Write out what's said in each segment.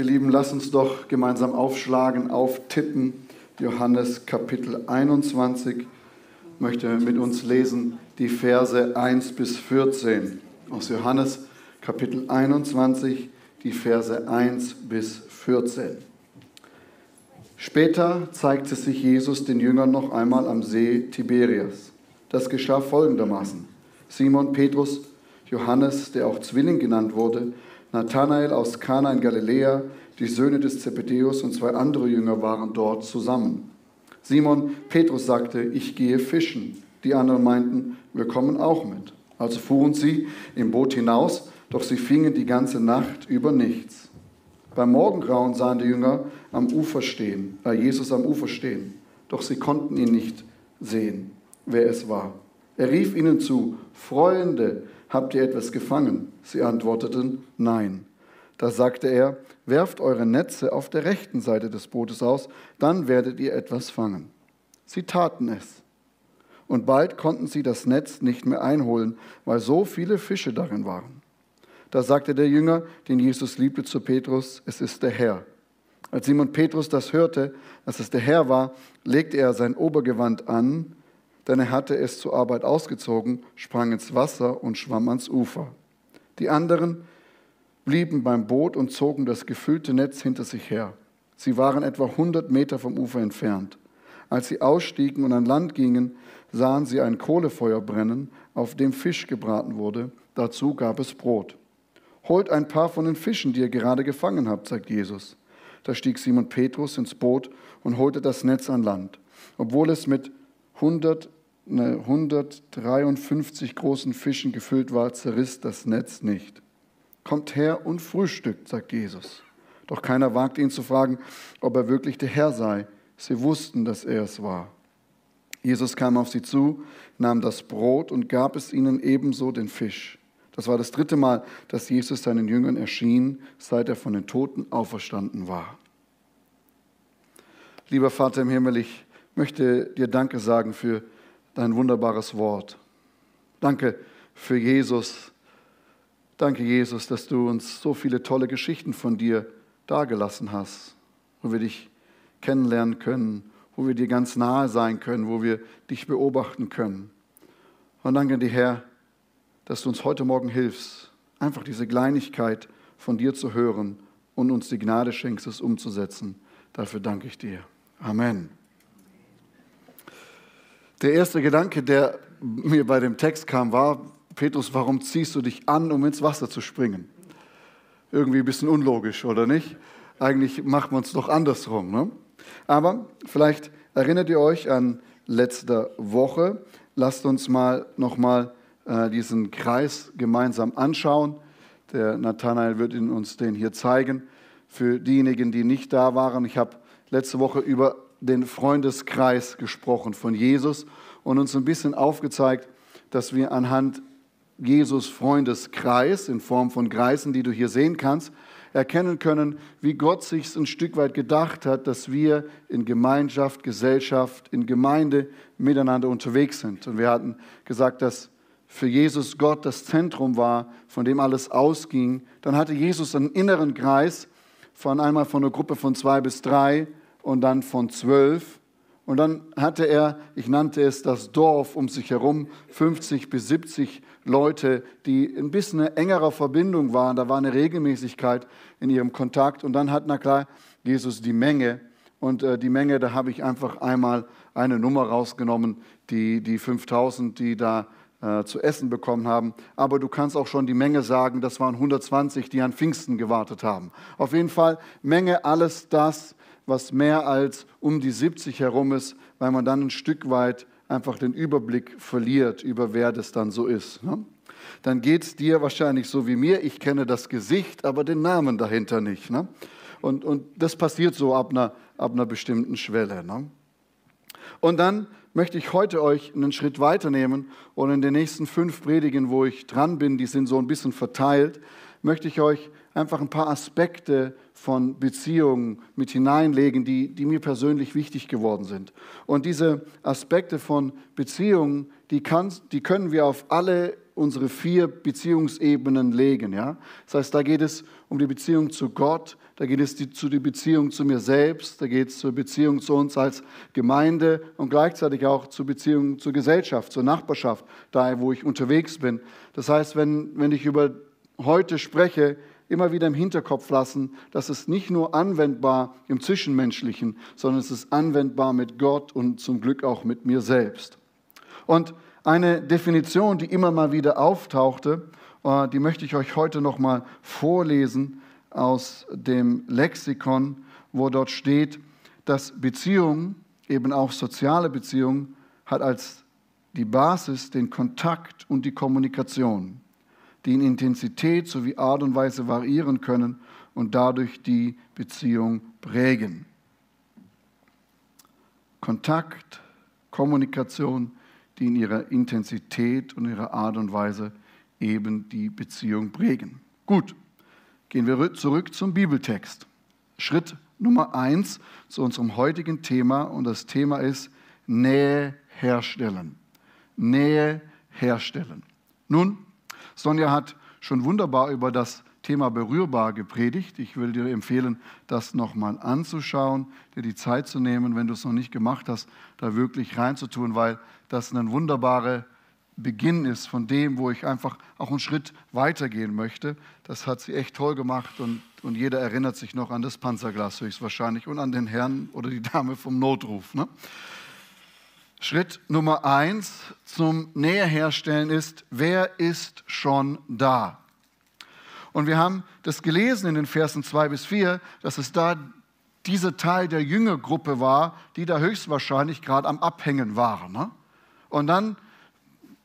Ihr Lieben, lasst uns doch gemeinsam aufschlagen, auftippen. Johannes Kapitel 21 ich möchte mit uns lesen die Verse 1 bis 14. Aus Johannes Kapitel 21, die Verse 1 bis 14. Später zeigte sich Jesus den Jüngern noch einmal am See Tiberias. Das geschah folgendermaßen. Simon Petrus, Johannes, der auch Zwilling genannt wurde, Nathanael aus Kana in Galiläa, die Söhne des Zebedeus und zwei andere Jünger waren dort zusammen. Simon Petrus sagte, ich gehe fischen. Die anderen meinten, wir kommen auch mit. Also fuhren sie im Boot hinaus, doch sie fingen die ganze Nacht über nichts. Beim Morgengrauen sahen die Jünger am Ufer stehen, äh Jesus am Ufer stehen, doch sie konnten ihn nicht sehen, wer es war. Er rief ihnen zu, Freunde, habt ihr etwas gefangen? Sie antworteten, nein. Da sagte er, werft eure Netze auf der rechten Seite des Bootes aus, dann werdet ihr etwas fangen. Sie taten es. Und bald konnten sie das Netz nicht mehr einholen, weil so viele Fische darin waren. Da sagte der Jünger, den Jesus liebte, zu Petrus, es ist der Herr. Als Simon Petrus das hörte, dass es der Herr war, legte er sein Obergewand an, denn er hatte es zur Arbeit ausgezogen, sprang ins Wasser und schwamm ans Ufer. Die anderen blieben beim Boot und zogen das gefüllte Netz hinter sich her. Sie waren etwa 100 Meter vom Ufer entfernt. Als sie ausstiegen und an Land gingen, sahen sie ein Kohlefeuer brennen, auf dem Fisch gebraten wurde. Dazu gab es Brot. Holt ein paar von den Fischen, die ihr gerade gefangen habt, sagt Jesus. Da stieg Simon Petrus ins Boot und holte das Netz an Land. Obwohl es mit 100, ne, 153 großen Fischen gefüllt war, zerriss das Netz nicht. Kommt her und frühstückt, sagt Jesus. Doch keiner wagte ihn zu fragen, ob er wirklich der Herr sei. Sie wussten, dass er es war. Jesus kam auf sie zu, nahm das Brot und gab es ihnen ebenso den Fisch. Das war das dritte Mal, dass Jesus seinen Jüngern erschien, seit er von den Toten auferstanden war. Lieber Vater im Himmel, ich möchte dir Danke sagen für dein wunderbares Wort. Danke für Jesus. Danke, Jesus, dass du uns so viele tolle Geschichten von dir dargelassen hast, wo wir dich kennenlernen können, wo wir dir ganz nahe sein können, wo wir dich beobachten können. Und danke dir, Herr, dass du uns heute Morgen hilfst, einfach diese Kleinigkeit von dir zu hören und uns die Gnade schenkst, es umzusetzen. Dafür danke ich dir. Amen. Der erste Gedanke, der mir bei dem Text kam, war, Petrus, warum ziehst du dich an, um ins Wasser zu springen? Irgendwie ein bisschen unlogisch, oder nicht? Eigentlich macht man es doch andersrum. Ne? Aber vielleicht erinnert ihr euch an letzte Woche. Lasst uns mal nochmal äh, diesen Kreis gemeinsam anschauen. Der Nathanael wird uns den hier zeigen. Für diejenigen, die nicht da waren, ich habe letzte Woche über den Freundeskreis gesprochen von Jesus und uns ein bisschen aufgezeigt, dass wir anhand Jesus Freundeskreis in Form von Kreisen, die du hier sehen kannst, erkennen können, wie Gott sich ein Stück weit gedacht hat, dass wir in Gemeinschaft, Gesellschaft, in Gemeinde miteinander unterwegs sind. Und wir hatten gesagt, dass für Jesus Gott das Zentrum war, von dem alles ausging, dann hatte Jesus einen inneren Kreis von einmal von einer Gruppe von zwei bis drei und dann von zwölf. Und dann hatte er, ich nannte es das Dorf um sich herum, 50 bis 70 Leute, die ein bisschen eine engere Verbindung waren. Da war eine Regelmäßigkeit in ihrem Kontakt. Und dann hat, na klar, Jesus die Menge. Und äh, die Menge, da habe ich einfach einmal eine Nummer rausgenommen, die, die 5000, die da äh, zu essen bekommen haben. Aber du kannst auch schon die Menge sagen, das waren 120, die an Pfingsten gewartet haben. Auf jeden Fall Menge, alles das, was mehr als um die 70 herum ist, weil man dann ein Stück weit einfach den Überblick verliert über wer das dann so ist. Ne? Dann geht es dir wahrscheinlich so wie mir. Ich kenne das Gesicht, aber den Namen dahinter nicht. Ne? Und, und das passiert so ab einer, ab einer bestimmten Schwelle. Ne? Und dann möchte ich heute euch einen Schritt weiternehmen und in den nächsten fünf Predigen, wo ich dran bin, die sind so ein bisschen verteilt, möchte ich euch einfach ein paar Aspekte von Beziehungen mit hineinlegen, die, die mir persönlich wichtig geworden sind. Und diese Aspekte von Beziehungen, die, kann, die können wir auf alle unsere vier Beziehungsebenen legen. Ja? Das heißt, da geht es um die Beziehung zu Gott, da geht es die, zu die Beziehung zu mir selbst, da geht es zur Beziehung zu uns als Gemeinde und gleichzeitig auch zur Beziehung zur Gesellschaft, zur Nachbarschaft, da wo ich unterwegs bin. Das heißt, wenn, wenn ich über heute spreche, immer wieder im Hinterkopf lassen, dass es nicht nur anwendbar im Zwischenmenschlichen, sondern es ist anwendbar mit Gott und zum Glück auch mit mir selbst. Und eine Definition, die immer mal wieder auftauchte, äh, die möchte ich euch heute noch mal vorlesen aus dem Lexikon, wo dort steht, dass Beziehung, eben auch soziale Beziehung, hat als die Basis den Kontakt und die Kommunikation die in Intensität sowie Art und Weise variieren können und dadurch die Beziehung prägen. Kontakt, Kommunikation, die in ihrer Intensität und ihrer Art und Weise eben die Beziehung prägen. Gut, gehen wir zurück zum Bibeltext. Schritt Nummer eins zu unserem heutigen Thema und das Thema ist Nähe herstellen. Nähe herstellen. Nun, Sonja hat schon wunderbar über das Thema berührbar gepredigt. Ich will dir empfehlen, das nochmal anzuschauen, dir die Zeit zu nehmen, wenn du es noch nicht gemacht hast, da wirklich reinzutun, weil das ein wunderbarer Beginn ist von dem, wo ich einfach auch einen Schritt weitergehen möchte. Das hat sie echt toll gemacht und, und jeder erinnert sich noch an das Panzerglas höchstwahrscheinlich und an den Herrn oder die Dame vom Notruf. Ne? Schritt Nummer eins zum Näherherstellen ist, wer ist schon da? Und wir haben das gelesen in den Versen zwei bis vier, dass es da dieser Teil der Jüngergruppe war, die da höchstwahrscheinlich gerade am Abhängen waren. Ne? Und dann,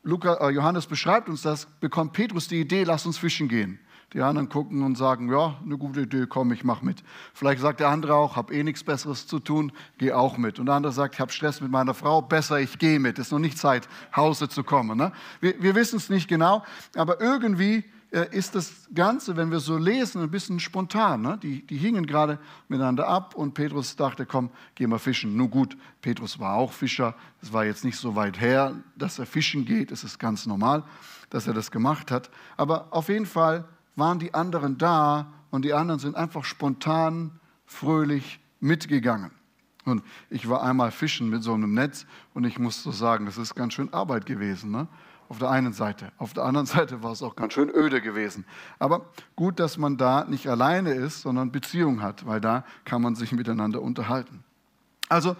Luca, äh, Johannes beschreibt uns das, bekommt Petrus die Idee, lass uns fischen gehen. Die anderen gucken und sagen, ja, eine gute Idee, komm, ich mach mit. Vielleicht sagt der andere auch, habe eh nichts Besseres zu tun, geh auch mit. Und der andere sagt, ich habe Stress mit meiner Frau, besser, ich gehe mit. Es ist noch nicht Zeit, Hause zu kommen. Ne? Wir, wir wissen es nicht genau, aber irgendwie äh, ist das Ganze, wenn wir so lesen, ein bisschen spontan. Ne? Die, die hingen gerade miteinander ab und Petrus dachte, komm, geh mal fischen. Nun gut, Petrus war auch Fischer. Es war jetzt nicht so weit her, dass er fischen geht. Es ist ganz normal, dass er das gemacht hat. Aber auf jeden Fall waren die anderen da und die anderen sind einfach spontan, fröhlich mitgegangen. Und ich war einmal fischen mit so einem Netz und ich muss so sagen, das ist ganz schön Arbeit gewesen. Ne? Auf der einen Seite. Auf der anderen Seite war es auch ganz schön öde gewesen. Aber gut, dass man da nicht alleine ist, sondern Beziehung hat, weil da kann man sich miteinander unterhalten. Also,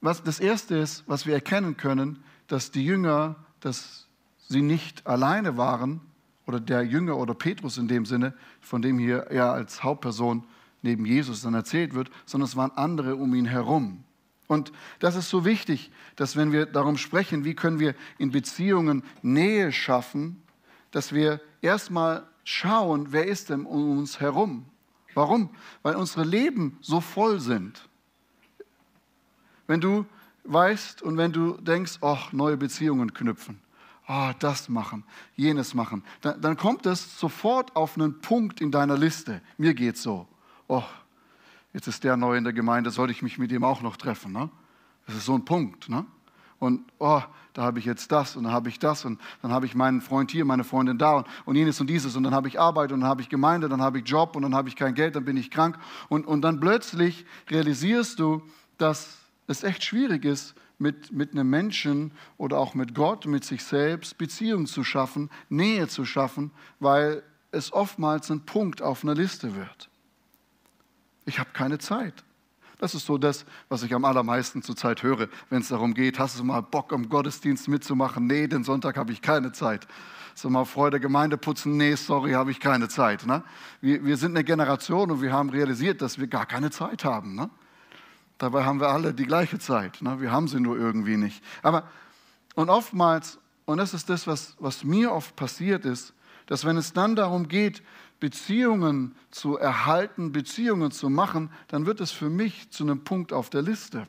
was das Erste ist, was wir erkennen können, dass die Jünger, dass sie nicht alleine waren, oder der Jünger oder Petrus in dem Sinne, von dem hier er als Hauptperson neben Jesus dann erzählt wird, sondern es waren andere um ihn herum. Und das ist so wichtig, dass wenn wir darum sprechen, wie können wir in Beziehungen Nähe schaffen, dass wir erstmal schauen, wer ist denn um uns herum. Warum? Weil unsere Leben so voll sind. Wenn du weißt und wenn du denkst, ach, neue Beziehungen knüpfen, oh, das machen, jenes machen, dann, dann kommt es sofort auf einen Punkt in deiner Liste. Mir geht so. Oh, jetzt ist der neu in der Gemeinde, sollte ich mich mit ihm auch noch treffen. Ne? Das ist so ein Punkt. Ne? Und oh, da habe ich jetzt das und dann habe ich das und dann habe ich meinen Freund hier, meine Freundin da und, und jenes und dieses und dann habe ich Arbeit und dann habe ich Gemeinde, dann habe ich Job und dann habe ich kein Geld, dann bin ich krank. Und, und dann plötzlich realisierst du, dass es echt schwierig ist, mit, mit einem Menschen oder auch mit Gott, mit sich selbst Beziehung zu schaffen, Nähe zu schaffen, weil es oftmals ein Punkt auf einer Liste wird. Ich habe keine Zeit. Das ist so das, was ich am allermeisten zurzeit höre, wenn es darum geht, hast du mal Bock, am Gottesdienst mitzumachen? Nee, den Sonntag habe ich keine Zeit. So mal Freude Gemeinde putzen? Nee, sorry, habe ich keine Zeit. Ne? Wir, wir sind eine Generation und wir haben realisiert, dass wir gar keine Zeit haben. Ne? Dabei haben wir alle die gleiche Zeit. Ne? Wir haben sie nur irgendwie nicht. Aber, und oftmals, und das ist das, was, was mir oft passiert ist, dass wenn es dann darum geht, Beziehungen zu erhalten, Beziehungen zu machen, dann wird es für mich zu einem Punkt auf der Liste.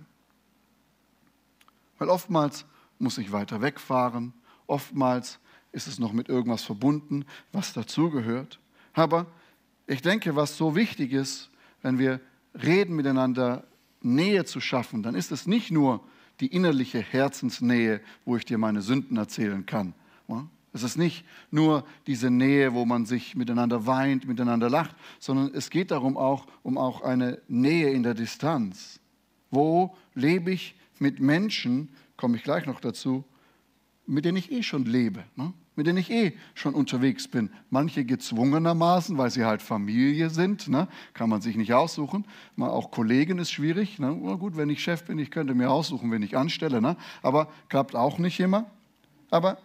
Weil oftmals muss ich weiter wegfahren, oftmals ist es noch mit irgendwas verbunden, was dazugehört. Aber ich denke, was so wichtig ist, wenn wir reden miteinander, Nähe zu schaffen, dann ist es nicht nur die innerliche Herzensnähe, wo ich dir meine Sünden erzählen kann. Es ist nicht nur diese Nähe, wo man sich miteinander weint, miteinander lacht, sondern es geht darum auch um auch eine Nähe in der Distanz. Wo lebe ich mit Menschen, komme ich gleich noch dazu, mit denen ich eh schon lebe, ne? Mit denen ich eh schon unterwegs bin. Manche gezwungenermaßen, weil sie halt Familie sind, ne? kann man sich nicht aussuchen. Mal auch Kollegen ist schwierig. Ne? Na gut, wenn ich Chef bin, ich könnte mir aussuchen, wen ich anstelle, ne? aber klappt auch nicht immer. Aber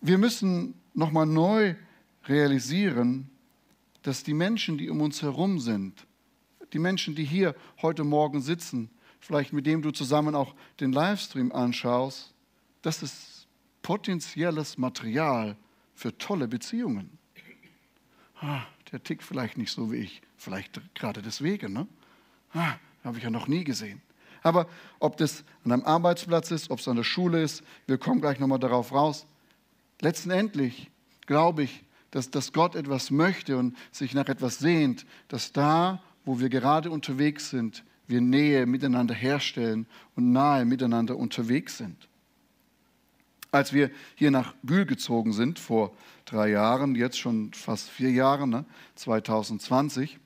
wir müssen nochmal neu realisieren, dass die Menschen, die um uns herum sind, die Menschen, die hier heute Morgen sitzen, vielleicht mit dem du zusammen auch den Livestream anschaust, das ist potenzielles Material für tolle Beziehungen. Ah, der tickt vielleicht nicht so wie ich, vielleicht gerade deswegen. Ne? Ah, habe ich ja noch nie gesehen. Aber ob das an einem Arbeitsplatz ist, ob es an der Schule ist, wir kommen gleich nochmal darauf raus. Letztendlich glaube ich, dass, dass Gott etwas möchte und sich nach etwas sehnt, dass da, wo wir gerade unterwegs sind, wir Nähe miteinander herstellen und nahe miteinander unterwegs sind. Als wir hier nach Bühl gezogen sind, vor drei Jahren, jetzt schon fast vier Jahren, ne, 2020,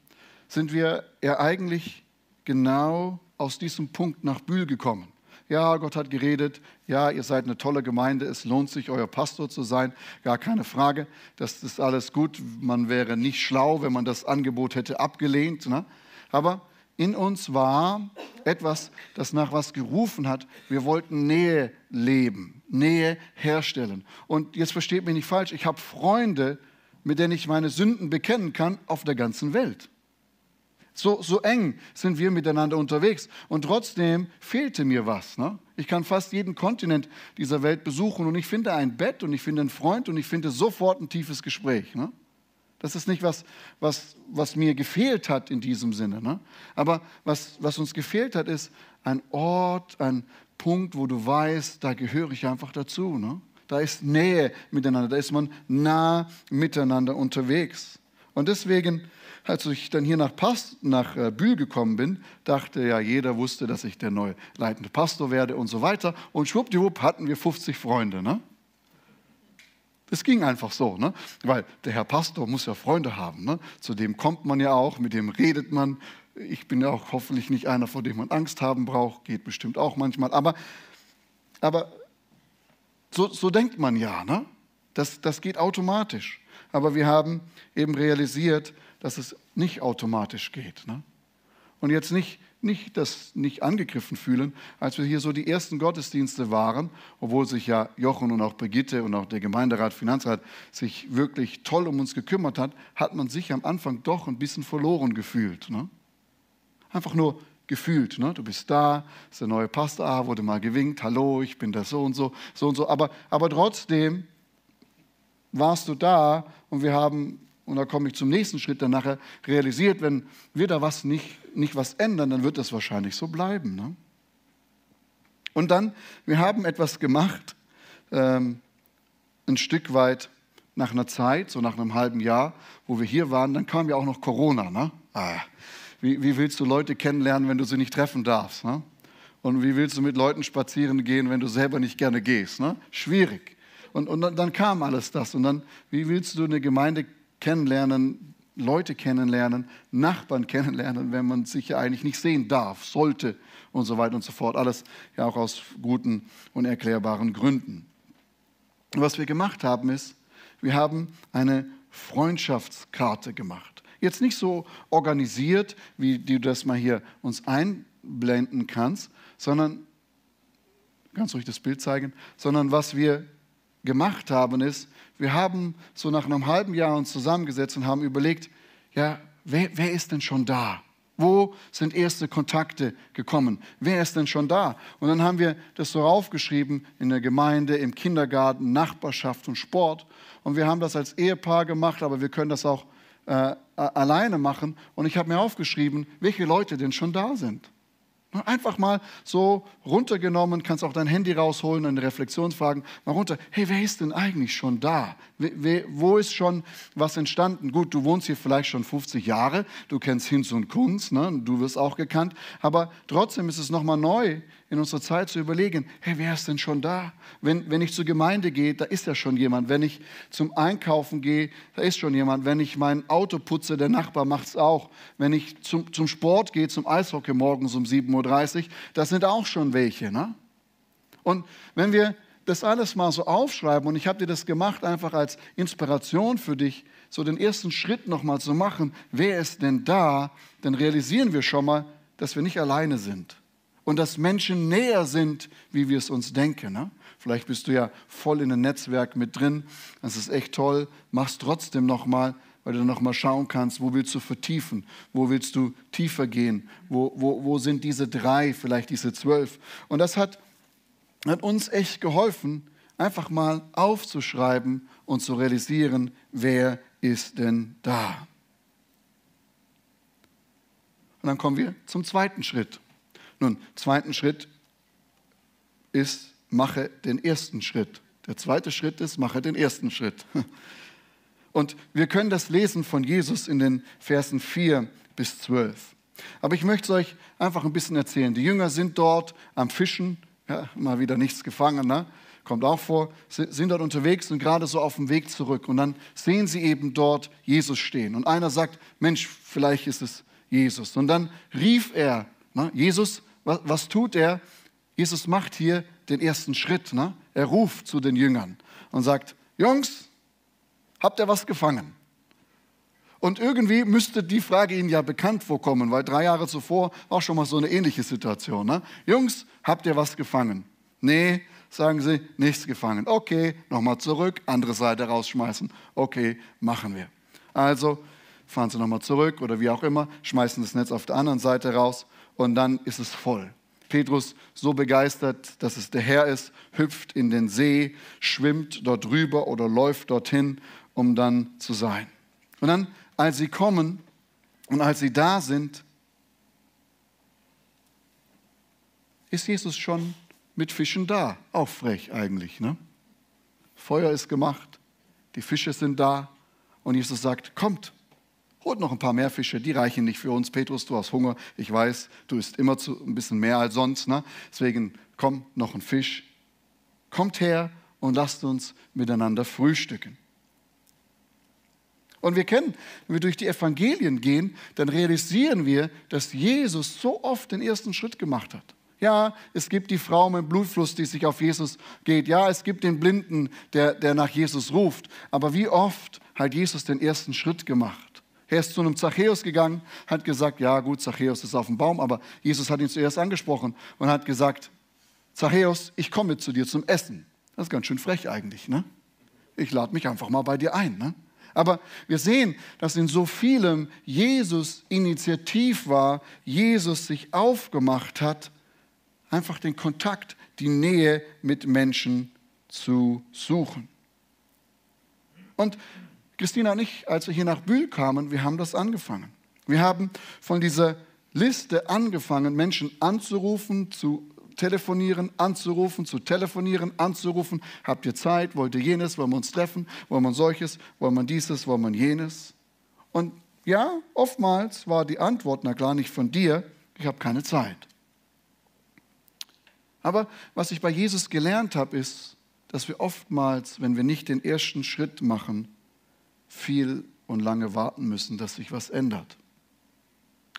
sind wir ja eigentlich genau aus diesem Punkt nach Bühl gekommen. Ja, Gott hat geredet. Ja, ihr seid eine tolle Gemeinde. Es lohnt sich, euer Pastor zu sein. Gar keine Frage. Das ist alles gut. Man wäre nicht schlau, wenn man das Angebot hätte abgelehnt. Ne? Aber in uns war etwas, das nach was gerufen hat. Wir wollten Nähe leben, Nähe herstellen. Und jetzt versteht mich nicht falsch, ich habe Freunde, mit denen ich meine Sünden bekennen kann auf der ganzen Welt. So, so eng sind wir miteinander unterwegs. Und trotzdem fehlte mir was. Ne? Ich kann fast jeden Kontinent dieser Welt besuchen und ich finde ein Bett und ich finde einen Freund und ich finde sofort ein tiefes Gespräch. Ne? Das ist nicht was, was, was mir gefehlt hat in diesem Sinne. Ne? Aber was, was uns gefehlt hat, ist ein Ort, ein Punkt, wo du weißt, da gehöre ich einfach dazu. Ne? Da ist Nähe miteinander, da ist man nah miteinander unterwegs. Und deswegen, als ich dann hier nach, Past, nach äh, Bühl gekommen bin, dachte ja, jeder wusste, dass ich der neue leitende Pastor werde und so weiter. Und schwuppdiwupp hatten wir 50 Freunde. Ne? Es ging einfach so, ne? weil der Herr Pastor muss ja Freunde haben. Ne? Zu dem kommt man ja auch, mit dem redet man. Ich bin ja auch hoffentlich nicht einer, vor dem man Angst haben braucht, geht bestimmt auch manchmal. Aber, aber so, so denkt man ja, ne? das, das geht automatisch. Aber wir haben eben realisiert, dass es nicht automatisch geht. Ne? Und jetzt nicht nicht das nicht angegriffen fühlen, als wir hier so die ersten Gottesdienste waren, obwohl sich ja Jochen und auch Brigitte und auch der Gemeinderat, Finanzrat sich wirklich toll um uns gekümmert hat, hat man sich am Anfang doch ein bisschen verloren gefühlt. Ne? Einfach nur gefühlt. Ne? Du bist da, ist der neue Pastor, ah, wurde mal gewinkt, hallo, ich bin da so und so, so und so. Aber, aber trotzdem warst du da und wir haben und da komme ich zum nächsten Schritt dann nachher, realisiert, wenn wir da was nicht, nicht was ändern, dann wird das wahrscheinlich so bleiben. Ne? Und dann, wir haben etwas gemacht, ähm, ein Stück weit nach einer Zeit, so nach einem halben Jahr, wo wir hier waren, dann kam ja auch noch Corona. Ne? Ah, wie, wie, willst du Leute kennenlernen, wenn du sie nicht treffen darfst? Ne? Und wie willst du mit Leuten spazieren gehen, wenn du selber nicht gerne gehst? Ne? Schwierig. Und, und dann, dann kam alles das. Und dann, wie willst du eine Gemeinde kennenlernen, Leute kennenlernen, Nachbarn kennenlernen, wenn man sich ja eigentlich nicht sehen darf, sollte und so weiter und so fort. Alles ja auch aus guten und erklärbaren Gründen. Und was wir gemacht haben ist, wir haben eine Freundschaftskarte gemacht. Jetzt nicht so organisiert, wie du das mal hier uns einblenden kannst, sondern, ganz ruhig das Bild zeigen, sondern was wir gemacht haben ist, wir haben so nach einem halben Jahr uns zusammengesetzt und haben überlegt, ja, wer, wer ist denn schon da? Wo sind erste Kontakte gekommen? Wer ist denn schon da? Und dann haben wir das so raufgeschrieben in der Gemeinde, im Kindergarten, Nachbarschaft und Sport. Und wir haben das als Ehepaar gemacht, aber wir können das auch äh, alleine machen. Und ich habe mir aufgeschrieben, welche Leute denn schon da sind. Einfach mal so runtergenommen, kannst auch dein Handy rausholen, eine Reflexionsfragen, mal runter. Hey, wer ist denn eigentlich schon da? Wo ist schon was entstanden? Gut, du wohnst hier vielleicht schon 50 Jahre, du kennst Hinz und Kunz, ne? du wirst auch gekannt, aber trotzdem ist es nochmal neu, in unserer Zeit zu überlegen, hey, wer ist denn schon da? Wenn, wenn ich zur Gemeinde gehe, da ist ja schon jemand. Wenn ich zum Einkaufen gehe, da ist schon jemand. Wenn ich mein Auto putze, der Nachbar macht es auch. Wenn ich zum, zum Sport gehe, zum Eishockey morgens um 7.30 Uhr, das sind auch schon welche. Ne? Und wenn wir das alles mal so aufschreiben, und ich habe dir das gemacht einfach als Inspiration für dich, so den ersten Schritt nochmal zu machen, wer ist denn da, dann realisieren wir schon mal, dass wir nicht alleine sind und dass Menschen näher sind, wie wir es uns denken. Ne? Vielleicht bist du ja voll in einem Netzwerk mit drin, das ist echt toll, machst trotzdem nochmal, weil du nochmal schauen kannst, wo willst du vertiefen, wo willst du tiefer gehen, wo, wo, wo sind diese drei, vielleicht diese zwölf. Und das hat, hat uns echt geholfen, einfach mal aufzuschreiben und zu realisieren, wer ist denn da? Und dann kommen wir zum zweiten Schritt. Nun, zweiten Schritt ist, mache den ersten Schritt. Der zweite Schritt ist, mache den ersten Schritt. Und wir können das lesen von Jesus in den Versen 4 bis 12. Aber ich möchte es euch einfach ein bisschen erzählen. Die Jünger sind dort am Fischen, ja, mal wieder nichts gefangen, ne? kommt auch vor, sind dort unterwegs und gerade so auf dem Weg zurück. Und dann sehen sie eben dort Jesus stehen. Und einer sagt, Mensch, vielleicht ist es Jesus. Und dann rief er, ne, Jesus, was, was, tut er? Jesus macht hier den ersten Schritt. Ne? Er ruft zu den Jüngern und sagt, Jungs, habt ihr was gefangen? Und irgendwie müsste die Frage Ihnen ja bekannt vorkommen, weil drei Jahre zuvor war schon mal so eine ähnliche Situation. Ne? Jungs, habt ihr was gefangen? Nee, sagen sie, nichts gefangen. Okay, nochmal zurück, andere Seite rausschmeißen. Okay, machen wir. Also fahren sie nochmal zurück oder wie auch immer, schmeißen das Netz auf der anderen Seite raus und dann ist es voll. Petrus so begeistert, dass es der Herr ist, hüpft in den See, schwimmt dort rüber oder läuft dorthin, um dann zu sein. Und dann, als sie kommen und als sie da sind, ist Jesus schon mit Fischen da. Auch frech eigentlich. Ne? Feuer ist gemacht, die Fische sind da und Jesus sagt, kommt, holt noch ein paar mehr Fische, die reichen nicht für uns. Petrus, du hast Hunger, ich weiß, du isst immer zu, ein bisschen mehr als sonst. Ne? Deswegen komm, noch ein Fisch. Kommt her und lasst uns miteinander frühstücken. Und wir kennen, wenn wir durch die Evangelien gehen, dann realisieren wir, dass Jesus so oft den ersten Schritt gemacht hat. Ja, es gibt die Frau mit Blutfluss, die sich auf Jesus geht. Ja, es gibt den Blinden, der, der nach Jesus ruft. Aber wie oft hat Jesus den ersten Schritt gemacht? Er ist zu einem Zachäus gegangen, hat gesagt, ja gut, Zachäus ist auf dem Baum, aber Jesus hat ihn zuerst angesprochen und hat gesagt, Zachäus, ich komme zu dir zum Essen. Das ist ganz schön frech eigentlich, ne? Ich lade mich einfach mal bei dir ein, ne? Aber wir sehen, dass in so vielem Jesus initiativ war, Jesus sich aufgemacht hat, einfach den Kontakt, die Nähe mit Menschen zu suchen. Und Christina und ich, als wir hier nach Bühl kamen, wir haben das angefangen. Wir haben von dieser Liste angefangen, Menschen anzurufen, zu telefonieren, anzurufen, zu telefonieren, anzurufen. Habt ihr Zeit? Wollt ihr jenes? Wollen wir uns treffen? Wollen wir solches? Wollen wir dieses? Wollen wir jenes? Und ja, oftmals war die Antwort, na klar, nicht von dir, ich habe keine Zeit. Aber was ich bei Jesus gelernt habe, ist, dass wir oftmals, wenn wir nicht den ersten Schritt machen, viel und lange warten müssen, dass sich was ändert.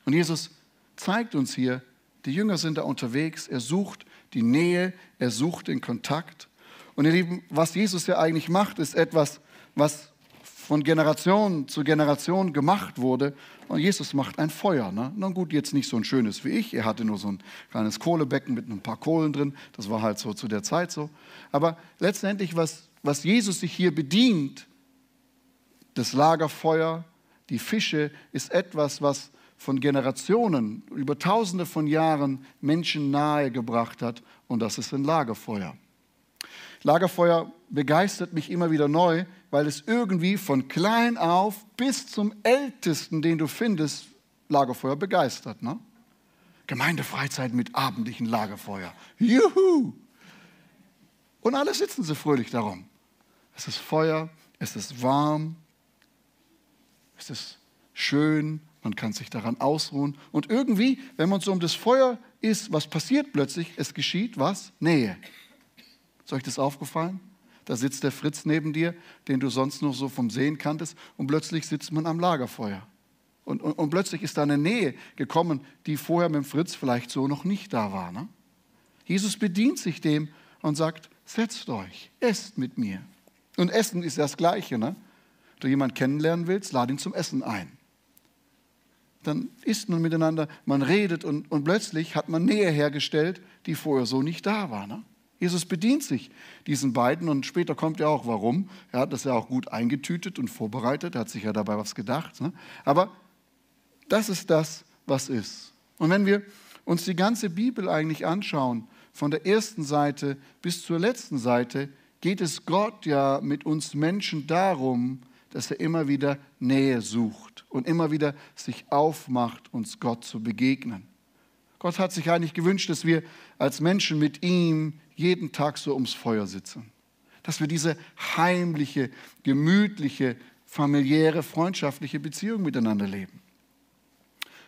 Und Jesus zeigt uns hier, die Jünger sind da unterwegs, er sucht die Nähe, er sucht den Kontakt. Und ihr Lieben, was Jesus ja eigentlich macht, ist etwas, was von Generation zu Generation gemacht wurde. Und Jesus macht ein Feuer. Ne? Na gut, jetzt nicht so ein schönes wie ich. Er hatte nur so ein kleines Kohlebecken mit ein paar Kohlen drin. Das war halt so zu der Zeit so. Aber letztendlich, was, was Jesus sich hier bedient, das Lagerfeuer, die Fische, ist etwas, was von Generationen, über Tausende von Jahren Menschen nahegebracht hat. Und das ist ein Lagerfeuer. Lagerfeuer begeistert mich immer wieder neu, weil es irgendwie von klein auf bis zum Ältesten, den du findest, Lagerfeuer begeistert. Ne? Gemeindefreizeit mit abendlichen Lagerfeuer. Juhu! Und alle sitzen sie fröhlich darum. Es ist Feuer, es ist warm, es ist schön, man kann sich daran ausruhen. Und irgendwie, wenn man so um das Feuer ist, was passiert plötzlich? Es geschieht was? Nähe. Ist euch das aufgefallen? Da sitzt der Fritz neben dir, den du sonst nur so vom Sehen kanntest, und plötzlich sitzt man am Lagerfeuer. Und, und, und plötzlich ist da eine Nähe gekommen, die vorher mit dem Fritz vielleicht so noch nicht da war. Ne? Jesus bedient sich dem und sagt, setzt euch, esst mit mir. Und Essen ist das Gleiche. Ne? Du jemanden kennenlernen willst, lad ihn zum Essen ein. Dann isst man miteinander, man redet und, und plötzlich hat man Nähe hergestellt, die vorher so nicht da war. Ne? Jesus bedient sich diesen beiden und später kommt ja auch, warum. Er hat das ja auch gut eingetütet und vorbereitet, er hat sich ja dabei was gedacht. Ne? Aber das ist das, was ist. Und wenn wir uns die ganze Bibel eigentlich anschauen, von der ersten Seite bis zur letzten Seite, geht es Gott ja mit uns Menschen darum, dass er immer wieder Nähe sucht und immer wieder sich aufmacht, uns Gott zu begegnen. Gott hat sich eigentlich gewünscht, dass wir als Menschen mit ihm jeden Tag so ums Feuer sitzen. Dass wir diese heimliche, gemütliche, familiäre, freundschaftliche Beziehung miteinander leben.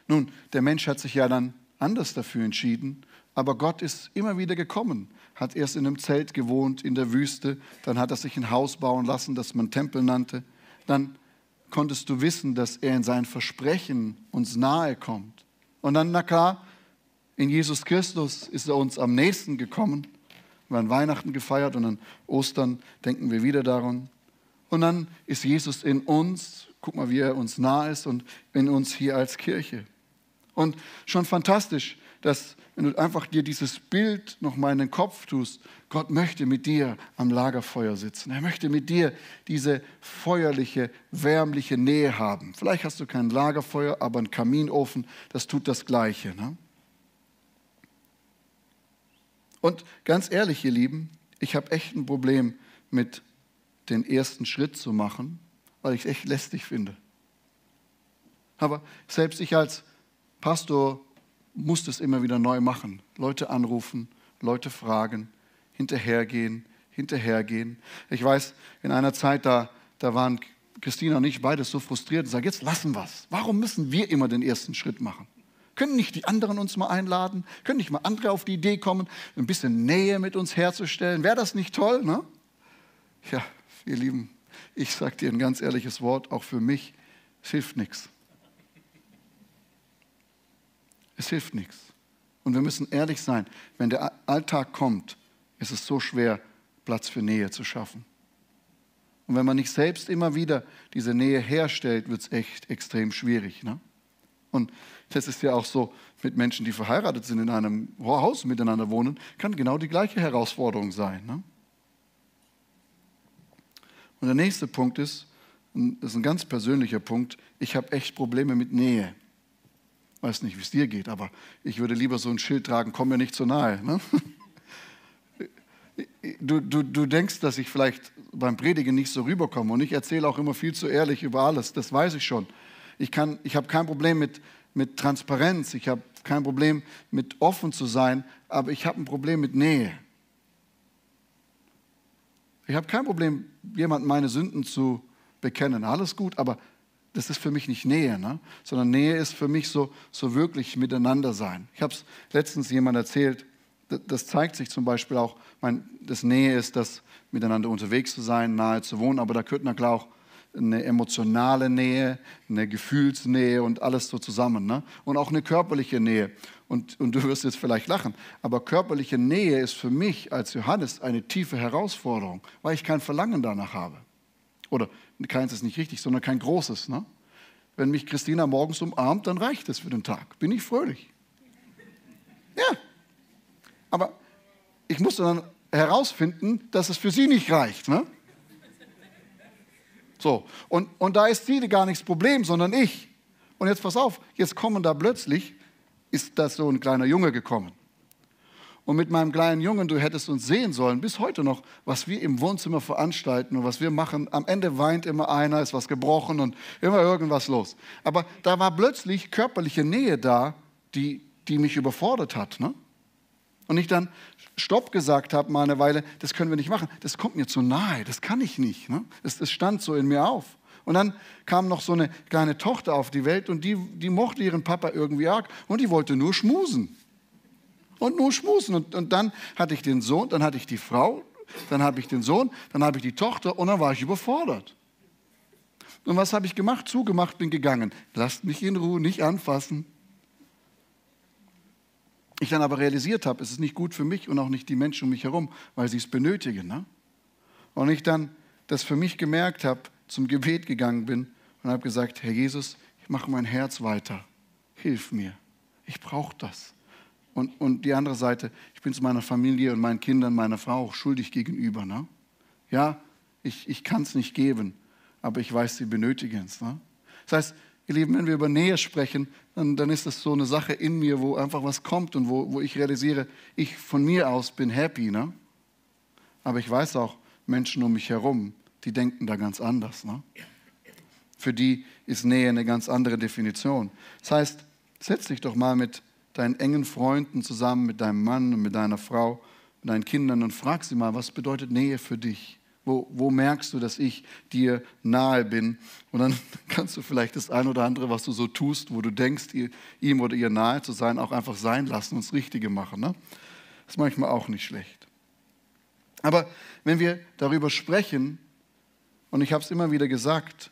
Nun, der Mensch hat sich ja dann anders dafür entschieden, aber Gott ist immer wieder gekommen, hat erst in einem Zelt gewohnt in der Wüste, dann hat er sich ein Haus bauen lassen, das man Tempel nannte, dann konntest du wissen, dass er in sein Versprechen uns nahe kommt. Und dann, na klar, in Jesus Christus ist er uns am nächsten gekommen. Wir haben Weihnachten gefeiert und an Ostern denken wir wieder daran. Und dann ist Jesus in uns, guck mal, wie er uns nah ist und in uns hier als Kirche. Und schon fantastisch, dass wenn du einfach dir dieses Bild noch mal in den Kopf tust, Gott möchte mit dir am Lagerfeuer sitzen. Er möchte mit dir diese feuerliche, wärmliche Nähe haben. Vielleicht hast du kein Lagerfeuer, aber einen Kaminofen, das tut das Gleiche. Ne? Und ganz ehrlich, ihr Lieben, ich habe echt ein Problem mit den ersten Schritt zu machen, weil ich es echt lästig finde. Aber selbst ich als Pastor muss das immer wieder neu machen. Leute anrufen, Leute fragen, hinterhergehen, hinterhergehen. Ich weiß, in einer Zeit, da, da waren Christina und ich beides so frustriert und sagen, jetzt lassen wir es. Warum müssen wir immer den ersten Schritt machen? Können nicht die anderen uns mal einladen? Können nicht mal andere auf die Idee kommen, ein bisschen Nähe mit uns herzustellen? Wäre das nicht toll? Ne? Ja, ihr Lieben, ich sage dir ein ganz ehrliches Wort, auch für mich, es hilft nichts. Es hilft nichts. Und wir müssen ehrlich sein, wenn der Alltag kommt, ist es so schwer, Platz für Nähe zu schaffen. Und wenn man nicht selbst immer wieder diese Nähe herstellt, wird es echt extrem schwierig. Ne? Und das ist ja auch so mit Menschen, die verheiratet sind, in einem Haus miteinander wohnen, kann genau die gleiche Herausforderung sein. Ne? Und der nächste Punkt ist, das ist ein ganz persönlicher Punkt, ich habe echt Probleme mit Nähe weiß nicht, wie es dir geht, aber ich würde lieber so ein Schild tragen, komm mir nicht zu nahe. Ne? Du, du, du denkst, dass ich vielleicht beim Predigen nicht so rüberkomme und ich erzähle auch immer viel zu ehrlich über alles, das weiß ich schon. Ich, ich habe kein Problem mit, mit Transparenz, ich habe kein Problem mit offen zu sein, aber ich habe ein Problem mit Nähe. Ich habe kein Problem, jemandem meine Sünden zu bekennen, alles gut, aber das ist für mich nicht Nähe, ne? sondern Nähe ist für mich so, so wirklich miteinander sein. Ich habe es letztens jemand erzählt, das zeigt sich zum Beispiel auch, mein, das Nähe ist das miteinander unterwegs zu sein, nahe zu wohnen, aber da gehört na klar auch eine emotionale Nähe, eine Gefühlsnähe und alles so zusammen. Ne? Und auch eine körperliche Nähe. Und, und du wirst jetzt vielleicht lachen, aber körperliche Nähe ist für mich als Johannes eine tiefe Herausforderung, weil ich kein Verlangen danach habe. Oder keins ist nicht richtig, sondern kein großes. Ne? Wenn mich Christina morgens umarmt, dann reicht es für den Tag. Bin ich fröhlich. Ja. Aber ich musste dann herausfinden, dass es für sie nicht reicht. Ne? So, und, und da ist sie gar nichts Problem, sondern ich. Und jetzt pass auf, jetzt kommen da plötzlich, ist da so ein kleiner Junge gekommen und mit meinem kleinen Jungen, du hättest uns sehen sollen, bis heute noch, was wir im Wohnzimmer veranstalten und was wir machen. Am Ende weint immer einer, ist was gebrochen und immer irgendwas los. Aber da war plötzlich körperliche Nähe da, die, die mich überfordert hat. Ne? Und ich dann Stopp gesagt habe mal eine Weile, das können wir nicht machen, das kommt mir zu nahe, das kann ich nicht. Ne? Das, das stand so in mir auf. Und dann kam noch so eine kleine Tochter auf die Welt und die, die mochte ihren Papa irgendwie arg und die wollte nur schmusen. Und nur schmusen. Und, und dann hatte ich den Sohn, dann hatte ich die Frau, dann habe ich den Sohn, dann habe ich die Tochter und dann war ich überfordert. Und was habe ich gemacht? Zugemacht, bin gegangen. Lasst mich in Ruhe, nicht anfassen. Ich dann aber realisiert habe, es ist nicht gut für mich und auch nicht die Menschen um mich herum, weil sie es benötigen. Ne? Und ich dann das für mich gemerkt habe, zum Gebet gegangen bin und habe gesagt, Herr Jesus, ich mache mein Herz weiter. Hilf mir. Ich brauche das. Und, und die andere Seite, ich bin zu meiner Familie und meinen Kindern, meiner Frau auch schuldig gegenüber. Ne? Ja, ich, ich kann es nicht geben, aber ich weiß, sie benötigen es. Ne? Das heißt, ihr Lieben, wenn wir über Nähe sprechen, dann, dann ist das so eine Sache in mir, wo einfach was kommt und wo, wo ich realisiere, ich von mir aus bin happy. Ne? Aber ich weiß auch, Menschen um mich herum, die denken da ganz anders. Ne? Für die ist Nähe eine ganz andere Definition. Das heißt, setz dich doch mal mit deinen engen Freunden zusammen, mit deinem Mann und mit deiner Frau, mit deinen Kindern und frag sie mal, was bedeutet Nähe für dich? Wo, wo merkst du, dass ich dir nahe bin? Und dann kannst du vielleicht das ein oder andere, was du so tust, wo du denkst, ihm oder ihr nahe zu sein, auch einfach sein lassen und das Richtige machen. Ne? Das ist manchmal auch nicht schlecht. Aber wenn wir darüber sprechen, und ich habe es immer wieder gesagt,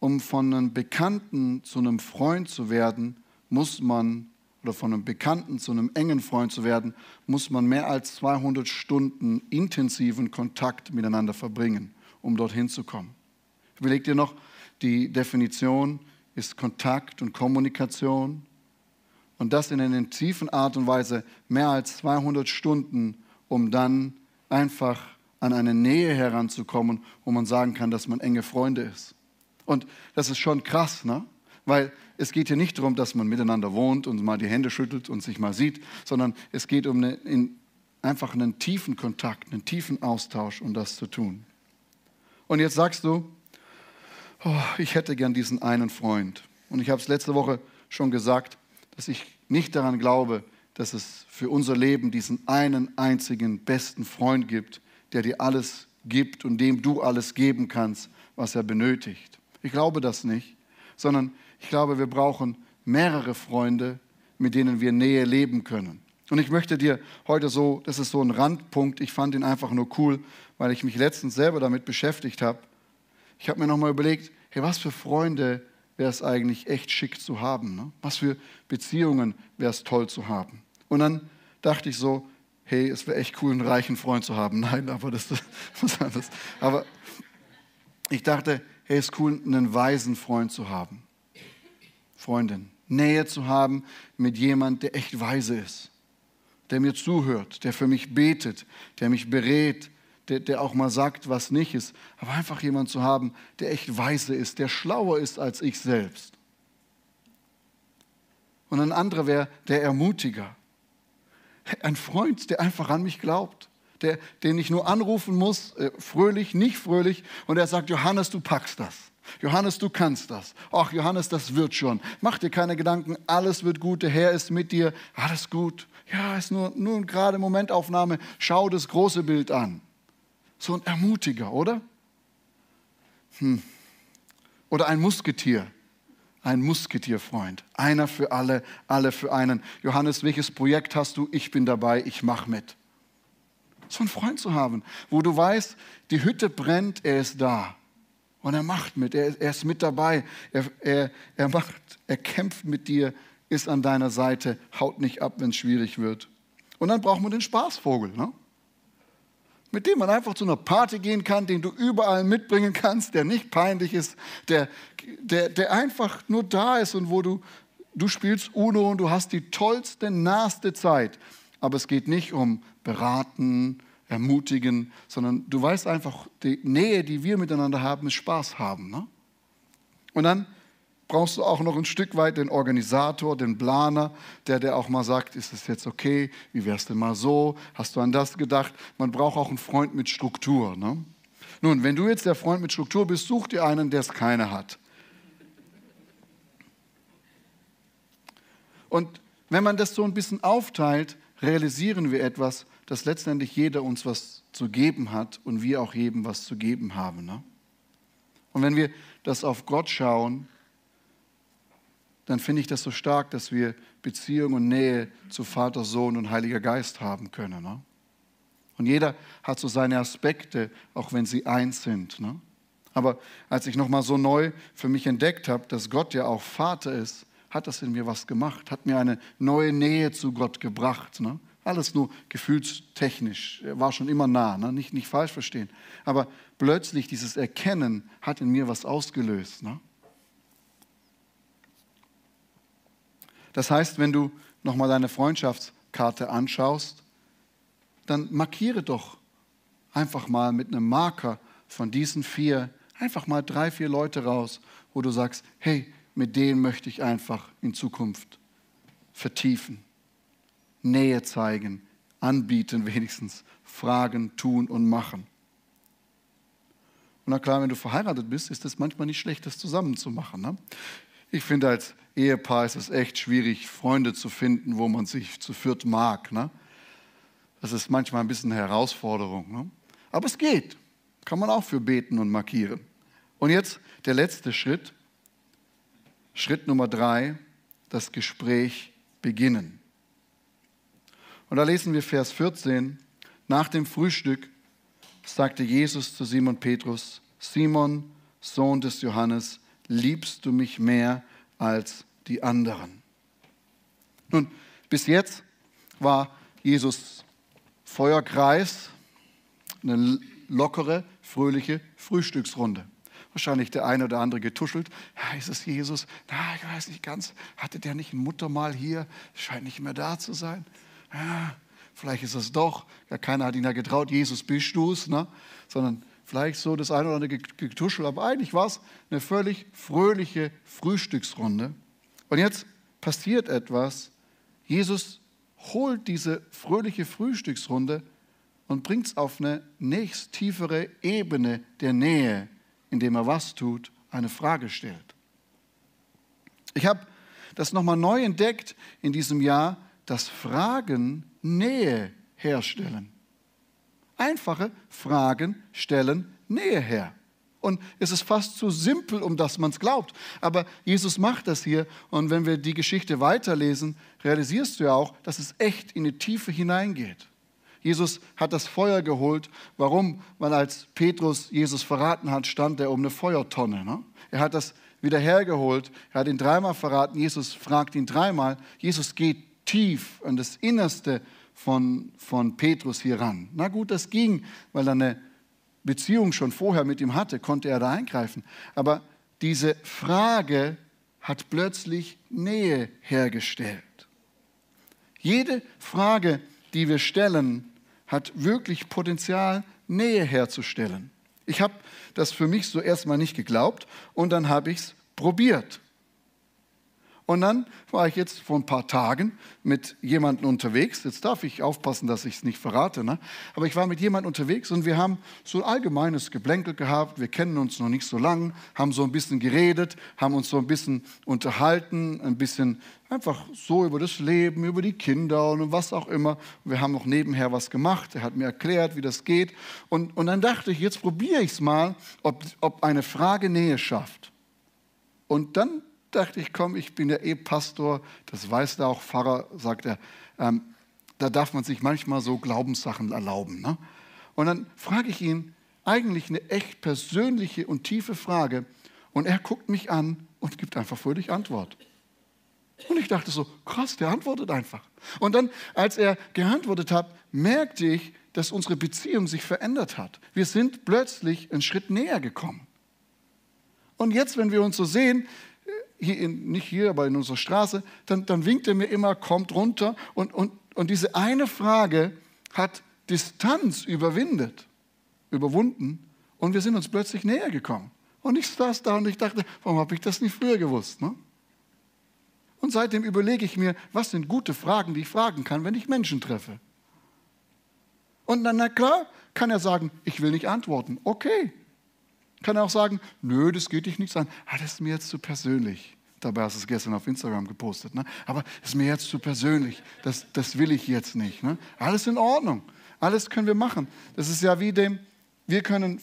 um von einem Bekannten zu einem Freund zu werden, muss man, oder von einem Bekannten zu einem engen Freund zu werden, muss man mehr als 200 Stunden intensiven Kontakt miteinander verbringen, um dorthin zu kommen. Überleg dir noch, die Definition ist Kontakt und Kommunikation. Und das in einer tiefen Art und Weise mehr als 200 Stunden, um dann einfach an eine Nähe heranzukommen, wo man sagen kann, dass man enge Freunde ist. Und das ist schon krass, ne? Weil es geht hier nicht darum, dass man miteinander wohnt und mal die Hände schüttelt und sich mal sieht, sondern es geht um eine, in, einfach einen tiefen Kontakt, einen tiefen Austausch, um das zu tun. Und jetzt sagst du, oh, ich hätte gern diesen einen Freund. Und ich habe es letzte Woche schon gesagt, dass ich nicht daran glaube, dass es für unser Leben diesen einen einzigen besten Freund gibt, der dir alles gibt und dem du alles geben kannst, was er benötigt. Ich glaube das nicht, sondern ich glaube, wir brauchen mehrere Freunde, mit denen wir Nähe leben können. Und ich möchte dir heute so, das ist so ein Randpunkt, ich fand ihn einfach nur cool, weil ich mich letztens selber damit beschäftigt habe. Ich habe mir nochmal überlegt, hey, was für Freunde wäre es eigentlich echt schick zu haben? Ne? Was für Beziehungen wäre es toll zu haben? Und dann dachte ich so, hey, es wäre echt cool, einen reichen Freund zu haben. Nein, aber das ist was anderes. Aber ich dachte, hey, es ist cool, einen weisen Freund zu haben. Freundin. Nähe zu haben mit jemand, der echt weise ist, der mir zuhört, der für mich betet, der mich berät, der, der auch mal sagt, was nicht ist. Aber einfach jemand zu haben, der echt weise ist, der schlauer ist als ich selbst. Und ein anderer wäre der Ermutiger, ein Freund, der einfach an mich glaubt, der, den ich nur anrufen muss, äh, fröhlich, nicht fröhlich, und er sagt, Johannes, du packst das. Johannes, du kannst das. Ach, Johannes, das wird schon. Mach dir keine Gedanken, alles wird gut, der Herr ist mit dir, alles gut. Ja, ist nur, nur gerade Momentaufnahme, schau das große Bild an. So ein Ermutiger, oder? Hm. Oder ein Musketier, ein Musketierfreund. Einer für alle, alle für einen. Johannes, welches Projekt hast du? Ich bin dabei, ich mache mit. So einen Freund zu haben, wo du weißt, die Hütte brennt, er ist da. Und er macht mit, er, er ist mit dabei. Er, er, er macht, er kämpft mit dir, ist an deiner Seite, haut nicht ab, wenn es schwierig wird. Und dann braucht man den Spaßvogel. Ne? mit dem man einfach zu einer Party gehen kann, den du überall mitbringen kannst, der nicht peinlich ist, der, der, der einfach nur da ist und wo du, du spielst Uno und du hast die tollste, naheste Zeit. Aber es geht nicht um beraten, ermutigen, sondern du weißt einfach, die Nähe, die wir miteinander haben, ist Spaß haben. Ne? Und dann brauchst du auch noch ein Stück weit den Organisator, den Planer, der der auch mal sagt, ist es jetzt okay, wie wär's denn mal so, hast du an das gedacht? Man braucht auch einen Freund mit Struktur. Ne? Nun, wenn du jetzt der Freund mit Struktur bist, such dir einen, der es keine hat. Und wenn man das so ein bisschen aufteilt, realisieren wir etwas, dass letztendlich jeder uns was zu geben hat und wir auch jedem was zu geben haben. Ne? Und wenn wir das auf Gott schauen, dann finde ich das so stark, dass wir Beziehung und Nähe zu Vater, Sohn und Heiliger Geist haben können. Ne? Und jeder hat so seine Aspekte, auch wenn sie eins sind. Ne? Aber als ich nochmal so neu für mich entdeckt habe, dass Gott ja auch Vater ist, hat das in mir was gemacht, hat mir eine neue Nähe zu Gott gebracht. Ne? Alles nur gefühlstechnisch, war schon immer nah, ne? nicht, nicht falsch verstehen. Aber plötzlich dieses Erkennen hat in mir was ausgelöst. Ne? Das heißt, wenn du nochmal deine Freundschaftskarte anschaust, dann markiere doch einfach mal mit einem Marker von diesen vier, einfach mal drei, vier Leute raus, wo du sagst, hey, mit denen möchte ich einfach in Zukunft vertiefen, Nähe zeigen, anbieten wenigstens, fragen, tun und machen. Und na klar, wenn du verheiratet bist, ist es manchmal nicht schlecht, das zusammen zu machen. Ne? Ich finde, als Ehepaar ist es echt schwierig, Freunde zu finden, wo man sich zu viert mag. Ne? Das ist manchmal ein bisschen eine Herausforderung. Ne? Aber es geht. Kann man auch für beten und markieren. Und jetzt der letzte Schritt. Schritt Nummer drei, das Gespräch beginnen. Und da lesen wir Vers 14. Nach dem Frühstück sagte Jesus zu Simon Petrus, Simon, Sohn des Johannes, liebst du mich mehr als die anderen? Nun, bis jetzt war Jesus Feuerkreis, eine lockere, fröhliche Frühstücksrunde. Wahrscheinlich der eine oder andere getuschelt. Ja, ist es Jesus? Na, ich weiß nicht ganz. Hatte der nicht ein Muttermal hier? Scheint nicht mehr da zu sein. Ja, vielleicht ist es doch. Ja, keiner hat ihn ja getraut. Jesus, bist du's? Ne? Sondern vielleicht so das eine oder andere getuschelt. Aber eigentlich war es eine völlig fröhliche Frühstücksrunde. Und jetzt passiert etwas. Jesus holt diese fröhliche Frühstücksrunde und bringt es auf eine nächst tiefere Ebene der Nähe, indem er was tut, eine Frage stellt. Ich habe das nochmal neu entdeckt in diesem Jahr, dass Fragen Nähe herstellen. Einfache Fragen stellen Nähe her. Und es ist fast zu simpel, um dass man es glaubt. Aber Jesus macht das hier. Und wenn wir die Geschichte weiterlesen, realisierst du ja auch, dass es echt in die Tiefe hineingeht. Jesus hat das Feuer geholt. Warum? Weil als Petrus Jesus verraten hat, stand er um eine Feuertonne. Ne? Er hat das wieder hergeholt. Er hat ihn dreimal verraten. Jesus fragt ihn dreimal. Jesus geht tief an das Innerste von, von Petrus hier ran. Na gut, das ging, weil er eine Beziehung schon vorher mit ihm hatte, konnte er da eingreifen. Aber diese Frage hat plötzlich Nähe hergestellt. Jede Frage, die wir stellen, hat wirklich Potenzial, Nähe herzustellen. Ich habe das für mich so erstmal nicht geglaubt und dann habe ich es probiert. Und dann war ich jetzt vor ein paar Tagen mit jemandem unterwegs. Jetzt darf ich aufpassen, dass ich es nicht verrate. Ne? Aber ich war mit jemandem unterwegs und wir haben so ein allgemeines Geplänkel gehabt. Wir kennen uns noch nicht so lang, haben so ein bisschen geredet, haben uns so ein bisschen unterhalten, ein bisschen einfach so über das Leben, über die Kinder und was auch immer. Wir haben noch nebenher was gemacht. Er hat mir erklärt, wie das geht. Und, und dann dachte ich, jetzt probiere ich es mal, ob, ob eine Frage Nähe schafft. Und dann dachte ich, komm, ich bin ja eh Pastor, das weiß der auch Pfarrer, sagt er, ähm, da darf man sich manchmal so Glaubenssachen erlauben. Ne? Und dann frage ich ihn eigentlich eine echt persönliche und tiefe Frage und er guckt mich an und gibt einfach fröhlich Antwort. Und ich dachte so, krass, der antwortet einfach. Und dann, als er geantwortet hat, merkte ich, dass unsere Beziehung sich verändert hat. Wir sind plötzlich einen Schritt näher gekommen. Und jetzt, wenn wir uns so sehen, hier in, nicht hier, aber in unserer Straße, dann, dann winkt er mir immer, kommt runter. Und, und, und diese eine Frage hat Distanz überwindet, überwunden. Und wir sind uns plötzlich näher gekommen. Und ich saß da und ich dachte, warum habe ich das nicht früher gewusst? Ne? Und seitdem überlege ich mir, was sind gute Fragen, die ich fragen kann, wenn ich Menschen treffe. Und dann, na klar, kann er sagen, ich will nicht antworten. Okay, kann er auch sagen, nö, das geht dich nichts an. Ah, das ist mir jetzt zu persönlich. Dabei hast du es gestern auf Instagram gepostet. Ne? Aber das ist mir jetzt zu persönlich. Das, das will ich jetzt nicht. Ne? Alles in Ordnung. Alles können wir machen. Das ist ja wie dem, wir können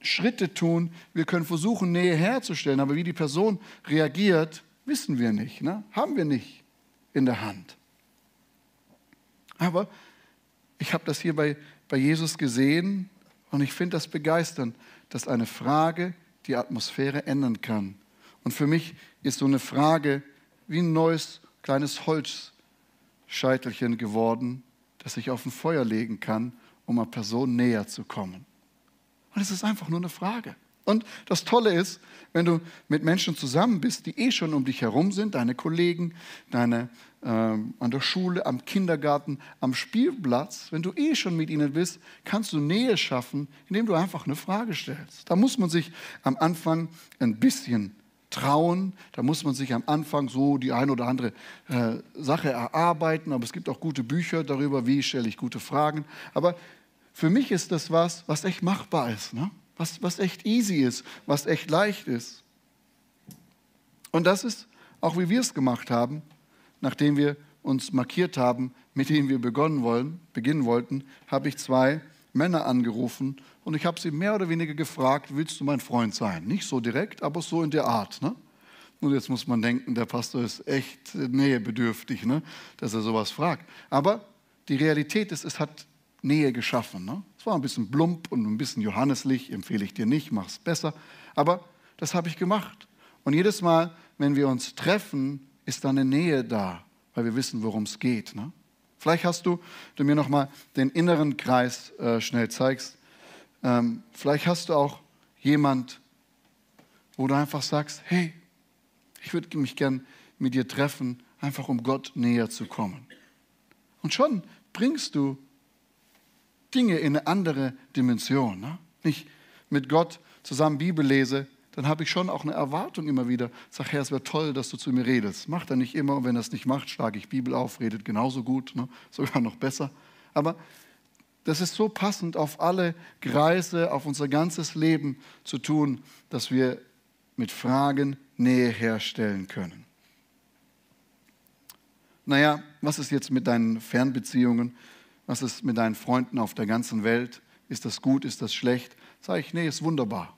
Schritte tun, wir können versuchen, Nähe herzustellen, aber wie die Person reagiert, wissen wir nicht, ne? haben wir nicht in der Hand. Aber ich habe das hier bei, bei Jesus gesehen und ich finde das begeisternd, dass eine Frage die Atmosphäre ändern kann. Und für mich ist so eine Frage wie ein neues kleines Holzscheitelchen geworden, das ich auf ein Feuer legen kann, um einer Person näher zu kommen. Und es ist einfach nur eine Frage. Und das Tolle ist, wenn du mit Menschen zusammen bist, die eh schon um dich herum sind, deine Kollegen, deine äh, an der Schule, am Kindergarten, am Spielplatz, wenn du eh schon mit ihnen bist, kannst du Nähe schaffen, indem du einfach eine Frage stellst. Da muss man sich am Anfang ein bisschen trauen, da muss man sich am Anfang so die ein oder andere äh, Sache erarbeiten, aber es gibt auch gute Bücher darüber, wie stelle ich gute Fragen. Aber für mich ist das was, was echt machbar ist. Ne? Was, was echt easy ist, was echt leicht ist. Und das ist auch, wie wir es gemacht haben, nachdem wir uns markiert haben, mit denen wir begonnen wollen, beginnen wollten, habe ich zwei Männer angerufen und ich habe sie mehr oder weniger gefragt, willst du mein Freund sein? Nicht so direkt, aber so in der Art. Ne? Und jetzt muss man denken, der Pastor ist echt nähebedürftig, ne? dass er sowas fragt. Aber die Realität ist, es hat Nähe geschaffen. Ne? Es war ein bisschen plump und ein bisschen johanneslich, empfehle ich dir nicht, mach es besser. Aber das habe ich gemacht. Und jedes Mal, wenn wir uns treffen, ist da eine Nähe da, weil wir wissen, worum es geht. Ne? Vielleicht hast du, du mir nochmal den inneren Kreis äh, schnell zeigst, ähm, vielleicht hast du auch jemand, wo du einfach sagst, hey, ich würde mich gern mit dir treffen, einfach um Gott näher zu kommen. Und schon bringst du Dinge in eine andere Dimension. Ne? Nicht mit Gott zusammen Bibel lese, dann habe ich schon auch eine Erwartung immer wieder. Sag, Herr, es wäre toll, dass du zu mir redest. Macht er nicht immer und wenn er es nicht macht, schlage ich Bibel auf, redet genauso gut, ne? sogar noch besser. Aber das ist so passend auf alle Kreise, auf unser ganzes Leben zu tun, dass wir mit Fragen Nähe herstellen können. Naja, was ist jetzt mit deinen Fernbeziehungen? Was ist mit deinen Freunden auf der ganzen Welt? Ist das gut? Ist das schlecht? Sage ich, nee, ist wunderbar.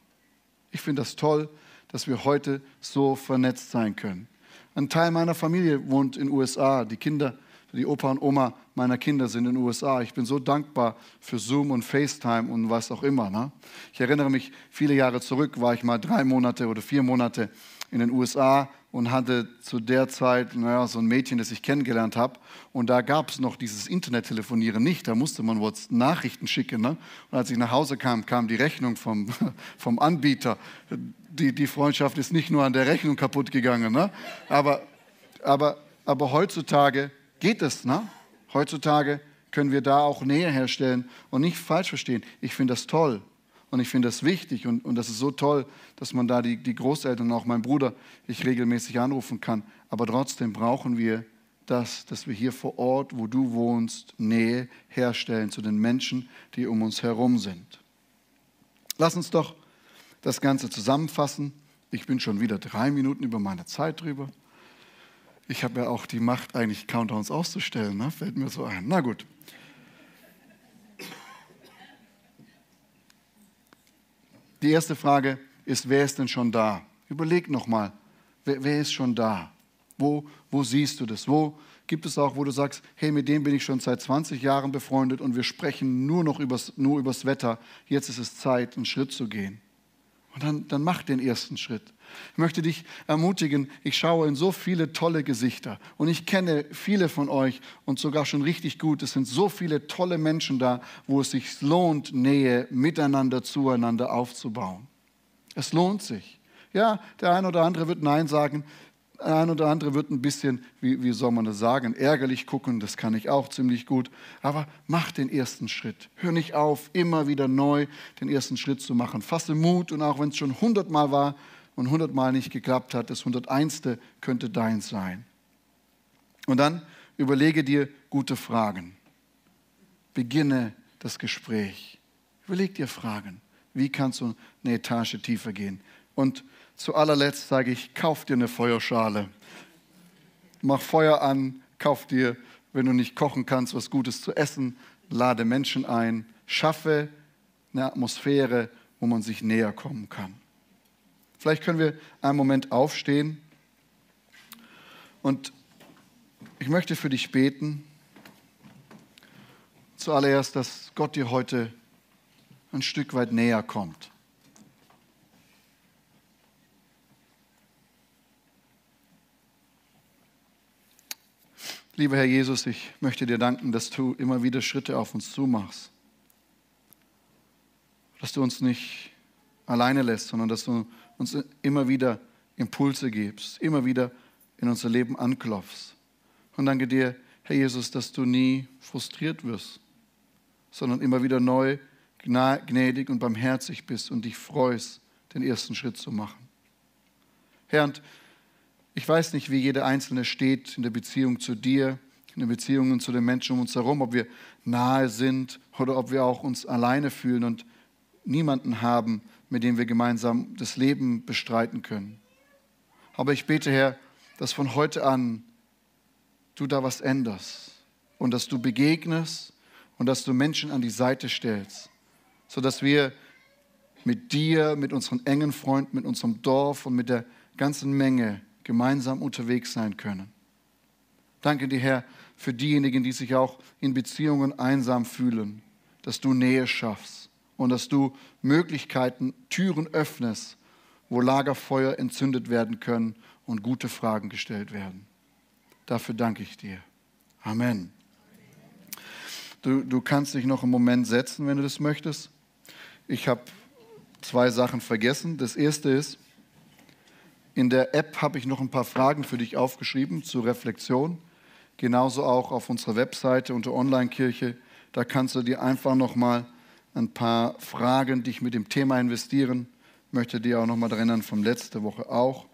Ich finde das toll, dass wir heute so vernetzt sein können. Ein Teil meiner Familie wohnt in den USA. Die Kinder, die Opa und Oma meiner Kinder sind in den USA. Ich bin so dankbar für Zoom und FaceTime und was auch immer. Ne? Ich erinnere mich, viele Jahre zurück war ich mal drei Monate oder vier Monate in den USA und hatte zu der Zeit naja, so ein Mädchen, das ich kennengelernt habe. Und da gab es noch dieses Internettelefonieren nicht. Da musste man was Nachrichten schicken. Ne? Und als ich nach Hause kam, kam die Rechnung vom, vom Anbieter. Die, die Freundschaft ist nicht nur an der Rechnung kaputt gegangen. Ne? Aber, aber, aber heutzutage geht es. Ne? Heutzutage können wir da auch Nähe herstellen und nicht falsch verstehen. Ich finde das toll. Und ich finde das wichtig und, und das ist so toll, dass man da die, die Großeltern, auch mein Bruder, ich regelmäßig anrufen kann. Aber trotzdem brauchen wir das, dass wir hier vor Ort, wo du wohnst, Nähe herstellen zu den Menschen, die um uns herum sind. Lass uns doch das Ganze zusammenfassen. Ich bin schon wieder drei Minuten über meine Zeit drüber. Ich habe ja auch die Macht, eigentlich Countdowns auszustellen, ne? fällt mir so ein. Na gut. Die erste Frage ist, wer ist denn schon da? Überleg nochmal, wer, wer ist schon da? Wo, wo siehst du das? Wo gibt es auch, wo du sagst, hey, mit dem bin ich schon seit 20 Jahren befreundet und wir sprechen nur noch übers, nur übers Wetter. Jetzt ist es Zeit, einen Schritt zu gehen. Und dann, dann mach den ersten Schritt. Ich möchte dich ermutigen, ich schaue in so viele tolle Gesichter und ich kenne viele von euch und sogar schon richtig gut. Es sind so viele tolle Menschen da, wo es sich lohnt, Nähe miteinander, zueinander aufzubauen. Es lohnt sich. Ja, der eine oder andere wird Nein sagen, eine oder andere wird ein bisschen, wie, wie soll man das sagen, ärgerlich gucken, das kann ich auch ziemlich gut. Aber mach den ersten Schritt. Hör nicht auf, immer wieder neu den ersten Schritt zu machen. Fasse Mut und auch wenn es schon hundertmal war, und hundertmal nicht geklappt hat, das hunderteinste könnte deins sein. Und dann überlege dir gute Fragen. Beginne das Gespräch. Überleg dir Fragen. Wie kannst du eine Etage tiefer gehen? Und zu allerletzt sage ich, kauf dir eine Feuerschale. Mach Feuer an, kauf dir, wenn du nicht kochen kannst, was Gutes zu essen, lade Menschen ein, schaffe eine Atmosphäre, wo man sich näher kommen kann. Vielleicht können wir einen Moment aufstehen und ich möchte für dich beten. Zuallererst, dass Gott dir heute ein Stück weit näher kommt. Lieber Herr Jesus, ich möchte dir danken, dass du immer wieder Schritte auf uns zumachst. Dass du uns nicht alleine lässt, sondern dass du uns immer wieder Impulse gibst, immer wieder in unser Leben anklopfst. Und danke dir, Herr Jesus, dass du nie frustriert wirst, sondern immer wieder neu gnädig und barmherzig bist und dich freust, den ersten Schritt zu machen. Herr, und ich weiß nicht, wie jeder Einzelne steht in der Beziehung zu dir, in den Beziehungen zu den Menschen um uns herum, ob wir nahe sind oder ob wir auch uns alleine fühlen und niemanden haben, mit dem wir gemeinsam das Leben bestreiten können. Aber ich bete, Herr, dass von heute an du da was änderst und dass du begegnest und dass du Menschen an die Seite stellst, sodass wir mit dir, mit unseren engen Freunden, mit unserem Dorf und mit der ganzen Menge gemeinsam unterwegs sein können. Danke dir, Herr, für diejenigen, die sich auch in Beziehungen einsam fühlen, dass du Nähe schaffst und dass du Möglichkeiten, Türen öffnest, wo Lagerfeuer entzündet werden können und gute Fragen gestellt werden. Dafür danke ich dir. Amen. Du, du kannst dich noch einen Moment setzen, wenn du das möchtest. Ich habe zwei Sachen vergessen. Das erste ist, in der App habe ich noch ein paar Fragen für dich aufgeschrieben zur Reflexion. Genauso auch auf unserer Webseite unter Online-Kirche. Da kannst du dir einfach noch mal ein paar Fragen dich mit dem Thema investieren. Ich möchte dir auch noch mal erinnern von letzter Woche auch.